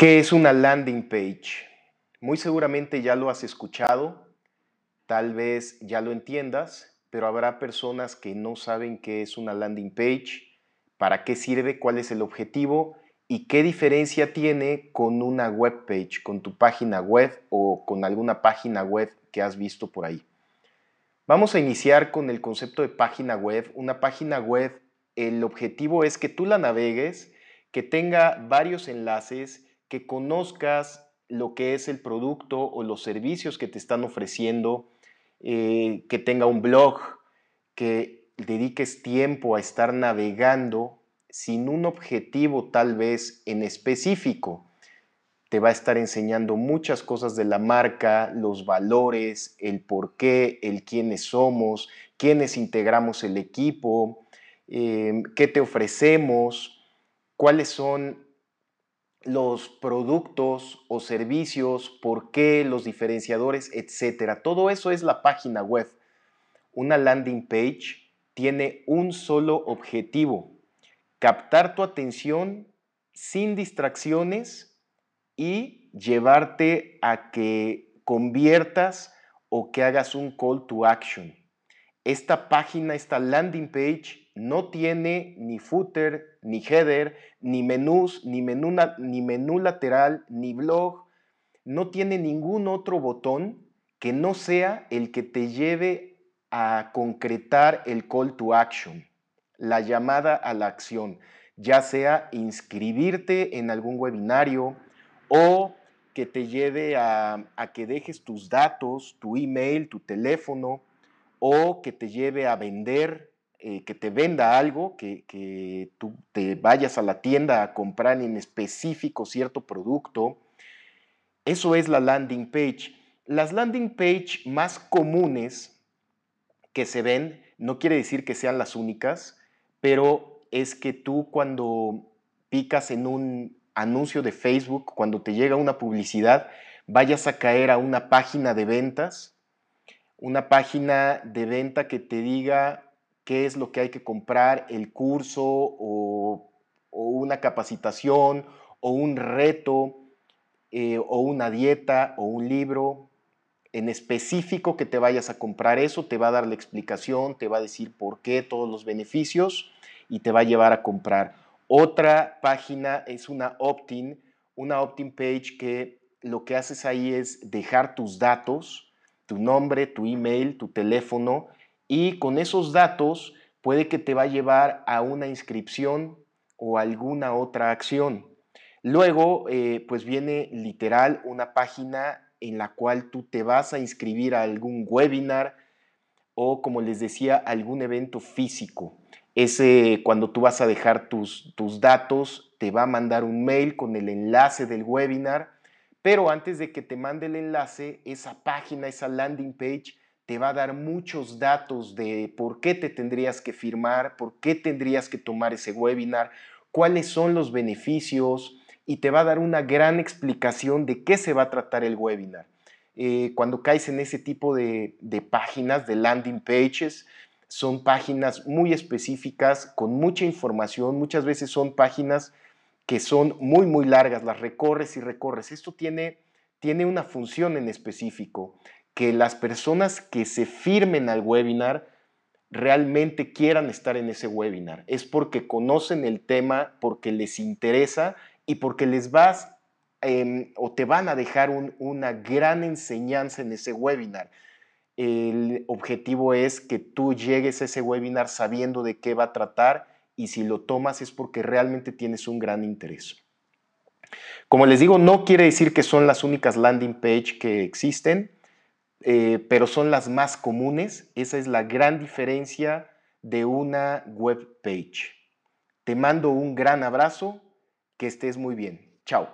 ¿Qué es una landing page? Muy seguramente ya lo has escuchado, tal vez ya lo entiendas, pero habrá personas que no saben qué es una landing page, para qué sirve, cuál es el objetivo y qué diferencia tiene con una web page, con tu página web o con alguna página web que has visto por ahí. Vamos a iniciar con el concepto de página web. Una página web, el objetivo es que tú la navegues, que tenga varios enlaces, que conozcas lo que es el producto o los servicios que te están ofreciendo, eh, que tenga un blog, que dediques tiempo a estar navegando sin un objetivo tal vez en específico. Te va a estar enseñando muchas cosas de la marca, los valores, el por qué, el quiénes somos, quiénes integramos el equipo, eh, qué te ofrecemos, cuáles son los productos o servicios, por qué, los diferenciadores, etcétera. Todo eso es la página web. Una landing page tiene un solo objetivo, captar tu atención sin distracciones y llevarte a que conviertas o que hagas un call to action. Esta página, esta landing page, no tiene ni footer, ni header, ni menús, ni menú, ni menú lateral, ni blog. No tiene ningún otro botón que no sea el que te lleve a concretar el call to action, la llamada a la acción, ya sea inscribirte en algún webinario o que te lleve a, a que dejes tus datos, tu email, tu teléfono, o que te lleve a vender eh, que te venda algo, que, tú te vayas a la tienda a comprar en específico cierto producto. Eso es la landing page. Las landing page más comunes que se ven, no quiere decir que sean las únicas, pero es que tú cuando picas en un anuncio de Facebook, cuando te llega una publicidad, vayas a caer a una página de ventas, una página de venta que te diga qué es lo que hay que comprar, el curso o, una capacitación o un reto eh, o una dieta o un libro en específico que te vayas a comprar eso, te va a dar la explicación, te va a decir por qué, todos los beneficios y te va a llevar a comprar. Otra página es una opt-in, una opt-in page que lo que haces ahí es dejar tus datos, tu nombre, tu email, tu teléfono y con esos datos puede que te va a llevar a una inscripción o alguna otra acción. Luego, eh, pues viene literal una página en la cual tú te vas a inscribir a algún webinar o, como les decía, algún evento físico. Ese, cuando tú vas a dejar tus, tus datos, te va a mandar un mail con el enlace del webinar, pero antes de que te mande el enlace, esa página, esa landing page, te va a dar muchos datos de por qué te tendrías que firmar, por qué tendrías que tomar ese webinar, cuáles son los beneficios y te va a dar una gran explicación de qué se va a tratar el webinar. Eh, cuando caes en ese tipo de, de páginas, de landing pages, son páginas muy específicas, con mucha información, muchas veces son páginas que son muy, muy largas, las recorres y recorres. Esto tiene, tiene una función en específico que las personas que se firmen al webinar realmente quieran estar en ese webinar. Es porque conocen el tema, porque les interesa y porque les vas em, o te van a dejar una gran enseñanza en ese webinar. El objetivo es que tú llegues a ese webinar sabiendo de qué va a tratar y si lo tomas es porque realmente tienes un gran interés. Como les digo, no quiere decir que son las únicas landing page que existen. Eh, pero son las más comunes. Esa es la gran diferencia de una web page. Te mando un gran abrazo, que estés muy bien. Chao.